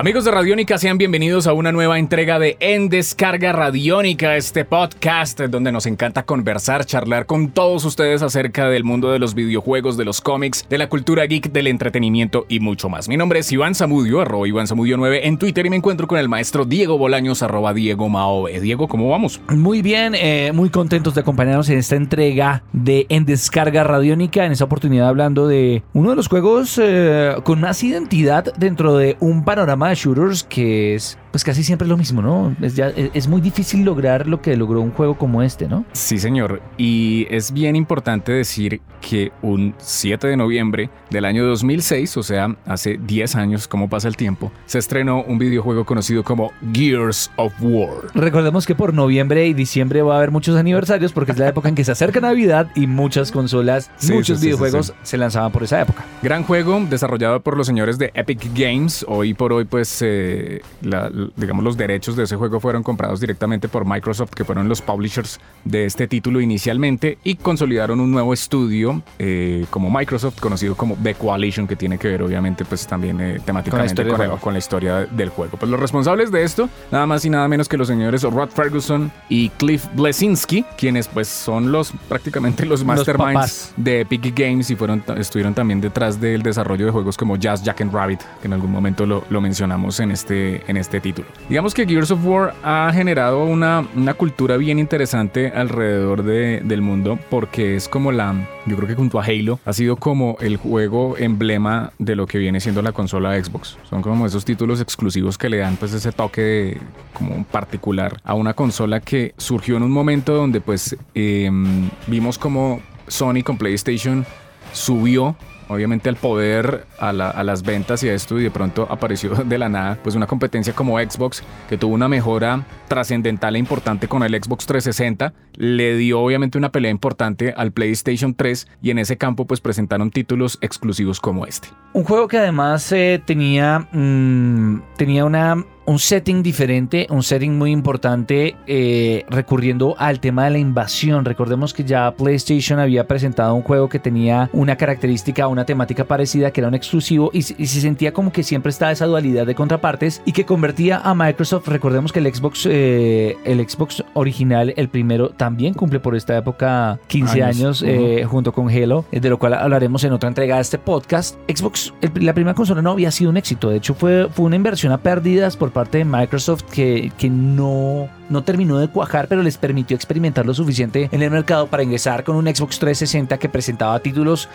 Amigos de Radiónica, sean bienvenidos a una nueva entrega de En Descarga Radiónica, este podcast donde nos encanta conversar, charlar con todos ustedes acerca del mundo de los videojuegos, de los cómics, de la cultura geek, del entretenimiento y mucho más. Mi nombre es Iván Zamudio, arroba Iván Zamudio 9 en Twitter y me encuentro con el maestro Diego Bolaños, arroba Diego Maove. Diego, ¿cómo vamos? Muy bien, eh, muy contentos de acompañarnos en esta entrega de En Descarga Radiónica, en esta oportunidad hablando de uno de los juegos eh, con más identidad dentro de un panorama shooters que es pues casi siempre lo mismo, ¿no? Es, ya, es, muy difícil lograr lo que logró un juego como este, ¿no? Sí, señor. Y es bien importante decir que un 7 de noviembre del año 2006, o sea, hace 10 años, como pasa el tiempo, se estrenó un videojuego conocido como Gears of War. Recordemos que por noviembre y diciembre va a haber muchos aniversarios porque es la época en que se acerca Navidad y muchas consolas, muchos videojuegos se lanzaban por esa época. Gran juego desarrollado por los señores de Epic Games. Hoy por hoy, pues, eh, la, digamos, los derechos de ese juego fueron comprados directamente por Microsoft, que fueron los publishers de este título inicialmente, y consolidaron un nuevo estudio eh, como Microsoft, conocido como The Coalition, que tiene que ver, obviamente, pues también eh, temáticamente con la, historia del juego. Pues los responsables de esto, nada más y nada menos que los señores Rod Ferguson y Cliff Blesinski, quienes pues son los prácticamente los masterminds de Epic Games y fueron, estuvieron también detrás del desarrollo de juegos como Jazz Jack and Rabbit, que en algún momento lo, lo mencionamos en este, en este título. Digamos que Gears of War ha generado una, una cultura bien interesante alrededor de, del mundo porque es como la, yo creo que junto a Halo, ha sido como el juego emblema de lo que viene siendo la consola Xbox. Son como esos títulos exclusivos que le dan pues ese toque como particular a una consola que surgió en un momento donde pues em, vimos como Sony con PlayStation subió obviamente al poder, a, las ventas y a esto, y de pronto apareció de la nada, pues una competencia como Xbox, que tuvo una mejora trascendental e importante con el Xbox 360, le dio obviamente una pelea importante al PlayStation 3 y en ese campo pues presentaron títulos exclusivos como este. Un juego que además eh, tenía, mm, tenía una un setting diferente, un setting muy importante eh, recurriendo al tema de la invasión. Recordemos que ya PlayStation había presentado un juego que tenía una característica, una temática parecida, que era un exclusivo y, se sentía como que siempre estaba esa dualidad de contrapartes y que convertía a Microsoft. Recordemos que el Xbox, eh, el Xbox original, el primero, también cumple por esta época 15 años, eh, junto con Halo, de lo cual hablaremos en otra entrega de este podcast. Xbox, la primera consola no había sido un éxito, de hecho fue, fue una inversión a pérdidas por parte de Microsoft que, que no, no terminó de cuajar, pero les permitió experimentar lo suficiente en el mercado para ingresar con un Xbox 360 que presentaba títulos,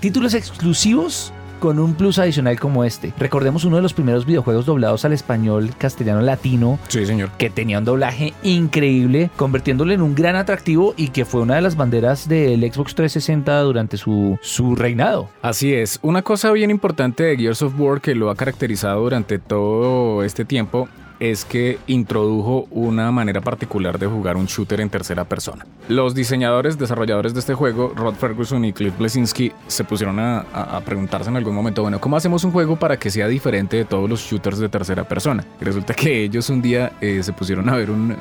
títulos exclusivos con un plus adicional como este. Recordemos uno de los primeros videojuegos doblados al español castellano latino. Sí, señor. Que tenía un doblaje increíble, convirtiéndolo en un gran atractivo y que fue una de las banderas del Xbox 360 durante su, su reinado. Así es. Una cosa bien importante de Gears of War que lo ha caracterizado durante todo este tiempo es que introdujo una manera particular de jugar un shooter en tercera persona. Los diseñadores, desarrolladores de este juego, Rod Ferguson y Cliff Blesinski, se pusieron a, preguntarse en algún momento, bueno, ¿cómo hacemos un juego para que sea diferente de todos los shooters de tercera persona? Y resulta que ellos un día eh, se pusieron a ver un,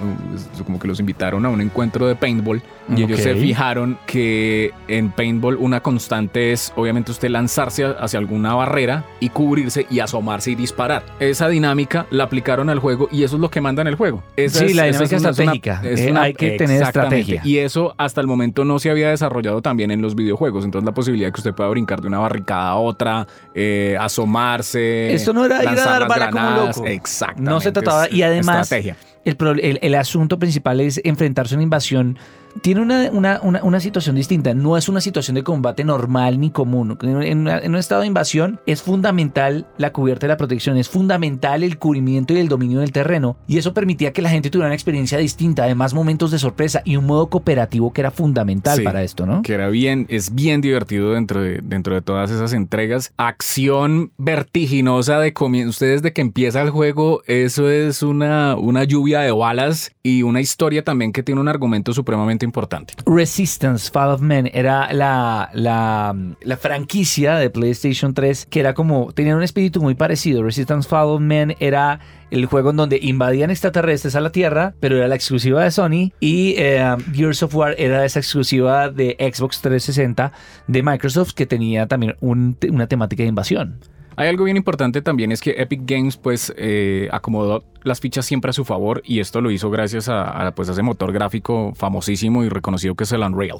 como que los invitaron a un encuentro de paintball y ellos se fijaron que en paintball una constante es obviamente usted lanzarse hacia alguna barrera y cubrirse y asomarse y disparar. Esa dinámica la aplicaron al juego y eso es lo que manda en el juego. sí, la dinámica estratégica. Eh, hay que tener estrategia. Y eso hasta el momento no se había desarrollado también en los videojuegos. Entonces la posibilidad de que usted pueda brincar de una barricada a otra, eh, asomarse. Esto no era ir a dar bala como loco. Exactamente. No se trataba. Y además, el, el, el asunto principal es enfrentarse a una invasión tiene una, una, situación distinta. No es una situación de combate normal ni común. En, un estado de invasión es fundamental la cubierta y la protección. Es fundamental el cubrimiento y el dominio del terreno. Y eso permitía que la gente tuviera una experiencia distinta, además momentos de sorpresa y un modo cooperativo que era fundamental para esto, ¿no? Que era bien, es bien divertido dentro de, dentro de todas esas entregas. Acción vertiginosa de comienzo. Ustedes de que empieza el juego, eso es una, una lluvia de balas y una historia también que tiene un argumento supremamente importante. Resistance, Fall of Men, era la, la, franquicia de PlayStation 3 que era como, tenía un espíritu muy parecido. Resistance, Fall of Men era el juego en donde invadían extraterrestres a la Tierra, pero era la exclusiva de Sony. Y eh, Gears of War era esa exclusiva de Xbox 360 de Microsoft que tenía también un- una temática de invasión. Hay algo bien importante también es que Epic Games pues eh, acomodó las fichas siempre a su favor y esto lo hizo gracias a, pues, ese motor gráfico famosísimo y reconocido que es el Unreal.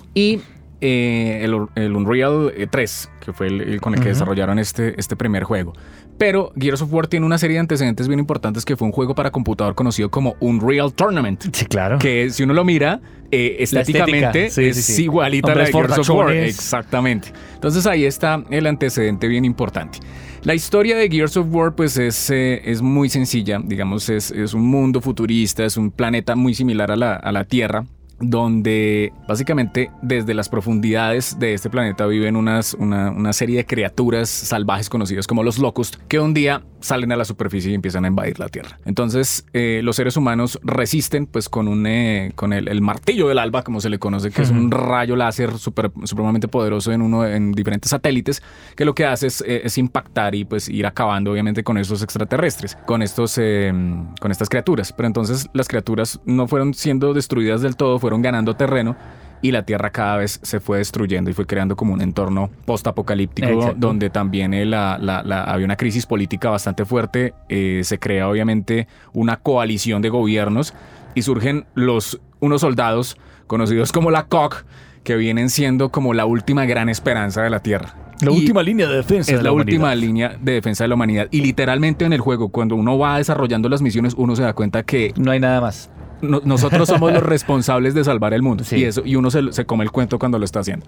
Eh, el, el Unreal eh, 3, que fue el, el con el que desarrollaron este, este primer juego. Pero Gears of War tiene una serie de antecedentes bien importantes que fue un juego para computador conocido como Unreal Tournament. Sí, claro. Que si uno lo mira, eh, estéticamente sí, es sí, sí. igualita a la de Gears of War. Exactamente. Entonces ahí está el antecedente bien importante. La historia de Gears of War pues es, eh, es muy sencilla, digamos, es, es un mundo futurista, es un planeta muy similar a la, a la Tierra, donde básicamente desde las profundidades de este planeta viven unas, una, una serie de criaturas salvajes conocidas como los Locust, que un día salen a la superficie y empiezan a invadir la Tierra. Entonces eh, los seres humanos resisten pues con, un, eh, con el, el martillo del alba, como se le conoce, que es un rayo láser super, supremamente poderoso en, uno, en diferentes satélites, que lo que hace es, eh, es impactar y pues ir acabando obviamente con estos extraterrestres, con, estos, eh, con estas criaturas. Pero entonces las criaturas no fueron siendo destruidas del todo, fueron ganando terreno y la Tierra cada vez se fue destruyendo y fue creando como un entorno post-apocalíptico donde también eh, la- la- la- había una crisis política bastante fuerte. eh, se crea obviamente una coalición de gobiernos y surgen los, unos soldados conocidos como la COC que vienen siendo como la última gran esperanza de la Tierra. La Y- última línea de defensa. es de la, última línea de defensa de la humanidad. Y literalmente en el juego, cuando uno va desarrollando las misiones, uno se da cuenta que No hay nada más. No- nosotros somos los responsables de salvar el mundo. Sí. Y, eso, y uno se, se come el cuento cuando lo está haciendo.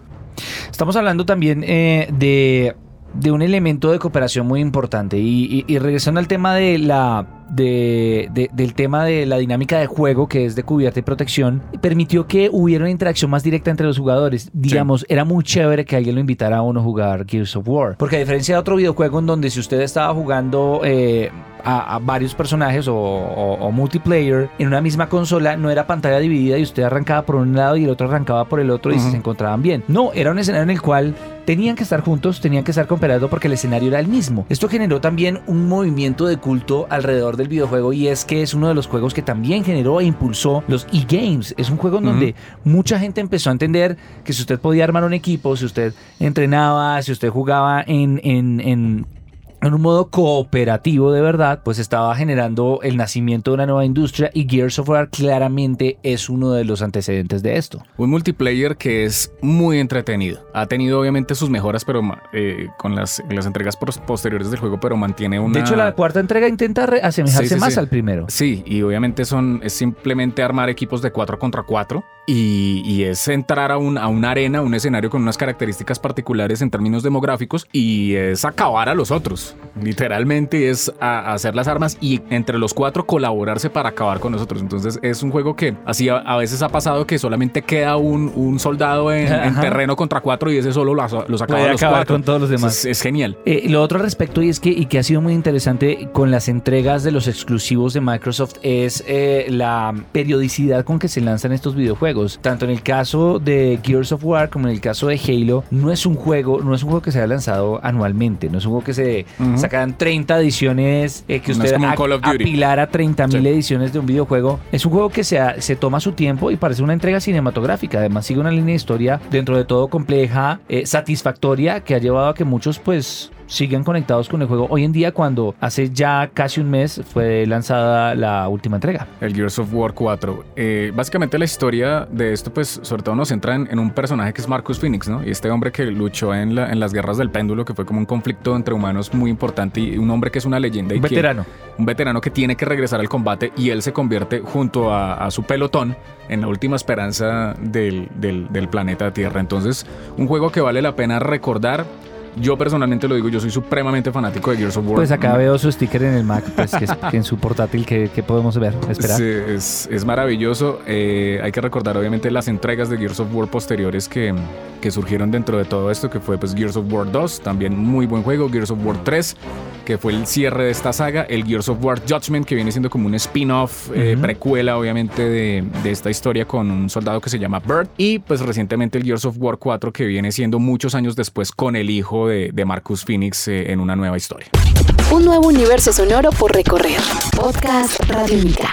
Estamos hablando también eh, de, de un elemento de cooperación muy importante. Y, y- y regresando al tema de la. De, de- del tema de la dinámica de juego que es de cubierta y protección permitió que hubiera una interacción más directa entre los jugadores digamos era muy chévere que alguien lo invitara a uno a jugar Gears of War porque a diferencia de otro videojuego en donde si usted estaba jugando eh, a, a varios personajes o, o- o multiplayer en una misma consola no era pantalla dividida y usted arrancaba por un lado y el otro arrancaba por el otro y Ujú. se encontraban bien. No, era un escenario en el cual tenían que estar juntos, tenían que estar cooperando porque el escenario era el mismo. Esto generó también un movimiento de culto alrededor del videojuego y es que es uno de los juegos que también generó e impulsó los e-games. Es un juego en donde mucha gente empezó a entender que si usted podía armar un equipo, si usted entrenaba, si usted jugaba en, en, en en un modo cooperativo de verdad, pues estaba generando el nacimiento de una nueva industria y Gears of War claramente es uno de los antecedentes de esto. Un multiplayer que es muy entretenido. Ha tenido obviamente sus mejoras, pero eh, con las, las entregas pos- posteriores del juego, pero mantiene una... De hecho, la cuarta entrega intenta asemejarse Sí, sí, más sí. al primero. Sí, y obviamente son es simplemente armar equipos de 4 contra 4 y, y es entrar a, un, a una arena, un escenario con unas características particulares en términos demográficos y es acabar a los otros. Literalmente es a- a hacer las armas y entre los cuatro colaborarse para acabar con nosotros. Entonces es un juego que así a, a veces ha pasado que solamente queda un, un soldado en, terreno contra cuatro y ese solo los, los acaba Puede a los acabar cuatro. con todos los demás. Es, es genial. Eh, lo otro al respecto y es que y que ha sido muy interesante con las entregas de los exclusivos de Microsoft es eh, la periodicidad con que se lanzan estos videojuegos. Tanto en el caso de Gears of War como en el caso de Halo, no es un juego, no es un juego que se haya lanzado anualmente, no es un juego que se sacan 30 ediciones, eh, que No usted un a- apilara 30 mil Sí. ediciones de un videojuego. Es un juego que se, se toma su tiempo y parece una entrega cinematográfica. Además sigue una línea de historia dentro de todo compleja, eh, satisfactoria, que ha llevado a que muchos pues sigan conectados con el juego hoy en día cuando hace ya casi un mes fue lanzada la última entrega. El Gears of War 4. Eh, básicamente la historia de esto, pues, sobre todo nos centra en, en un personaje que es Marcus Phoenix, ¿no? Y este hombre que luchó en, la- en las guerras del péndulo, que fue como un conflicto entre humanos muy importante y un hombre que es una leyenda. y Un que- veterano. un veterano que tiene que regresar al combate y él se convierte junto a, a su pelotón en la última esperanza del, del- del planeta Tierra. Entonces, un juego que vale la pena recordar. Yo personalmente lo digo, yo soy supremamente fanático de Gears of War. Pues acá veo su sticker en el Mac, pues que es que en su portátil que, que podemos ver, esperar. Sí, es, es maravilloso. Eh, hay que recordar, obviamente, las entregas de Gears of War posteriores que, que surgieron dentro de todo esto, que fue pues Gears of War 2, también muy buen juego, Gears of War 3, que fue el cierre de esta saga, el Gears of War Judgment, que viene siendo como un spin-off, eh, precuela obviamente de, de, esta historia con un soldado que se llama Bird, y pues recientemente el Gears of War 4, que viene siendo muchos años después con el hijo de, de Marcus Phoenix eh, en una nueva historia. Un nuevo universo sonoro por recorrer. Podcast Radio Mica.